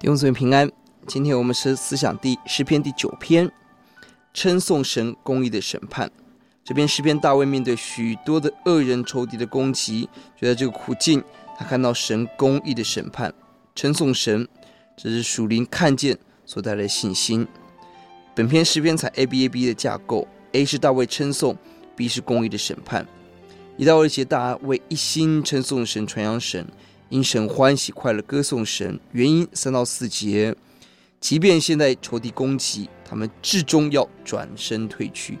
弟兄姊妹平安，今天我们是思想第诗篇第九篇，称颂神公义的审判。这篇诗篇大卫面对许多的恶人仇敌的攻击，就在这个苦境，他看到神公义的审判，称颂神，这是属灵看见所带来的信心。本篇诗篇采 A B A B 的架构，A 是大卫称颂，B 是公义的审判。一到二节，大卫一心称颂神，传扬神。因神欢喜快乐歌颂神，原因三到四节，即便现在仇敌攻击，他们至终要转身退去，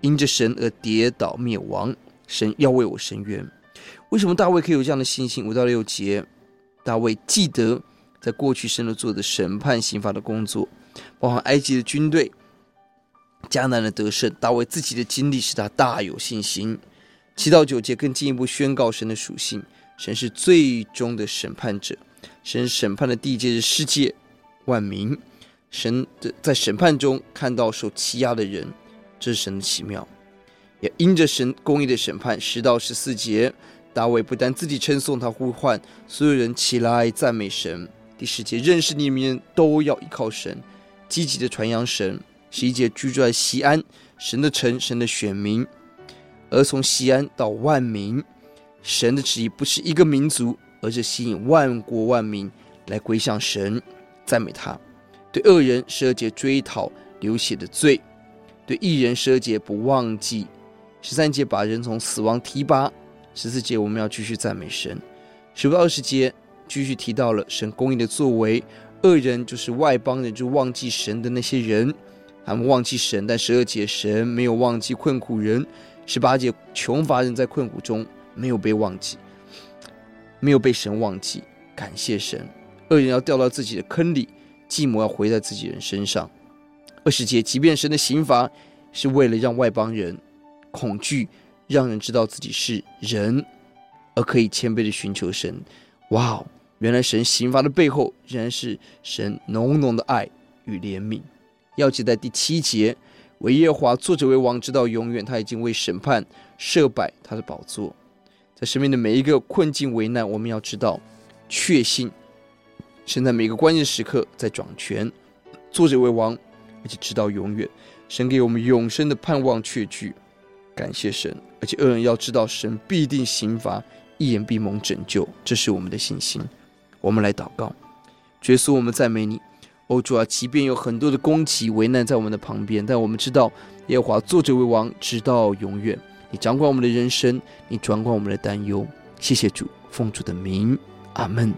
因着神而跌倒灭亡。神要为我伸冤。为什么大卫可以有这样的信心？五到六节，大卫记得在过去神的做的审判刑罚的工作，包含埃及的军队、迦南的得胜，大卫自己的经历使他大有信心。七到九节更进一步宣告神的属性。神是最终的审判者，神审判的地界是世界万民。神的在审判中看到受欺压的人，这是神的奇妙。也因着神公义的审判，十到十四节，大卫不但自己称颂，他呼唤所有人起来赞美神。第十节，认识你们都要依靠神，积极的传扬神。十一节，居住在西安，神的城，神的选民，而从西安到万民。神的旨意不是一个民族，而是吸引万国万民来归向神，赞美他。对恶人十二节追讨流血的罪，对异人十二节不忘记。十三节把人从死亡提拔。十四节我们要继续赞美神。十五到二十节继续提到了神公义的作为。恶人就是外邦人，就忘记神的那些人，他们忘记神。但十二节神没有忘记困苦人。十八节穷乏人在困苦中。没有被忘记，没有被神忘记，感谢神。恶人要掉到自己的坑里，继母要回在自己人身上。二十节，即便神的刑罚是为了让外邦人恐惧，让人知道自己是人，而可以谦卑的寻求神。哇哦，原来神刑罚的背后，仍然是神浓浓的爱与怜悯。要记在第七节，惟耶和华坐着为王，直到永远。他已经为审判设摆他的宝座。在生命的每一个困境危难，我们要知道，确信神在每个关键时刻在掌权，作者为王，而且直到永远。神给我们永生的盼望确据，感谢神。而且恶人要知道，神必定刑罚，一言必蒙拯救，这是我们的信心。我们来祷告，耶稣，我们赞美你。哦，主啊，即便有很多的攻击危难在我们的旁边，但我们知道耶和华作者为王，直到永远。你掌管我们的人生，你掌管我们的担忧。谢谢主，奉主的名，阿门。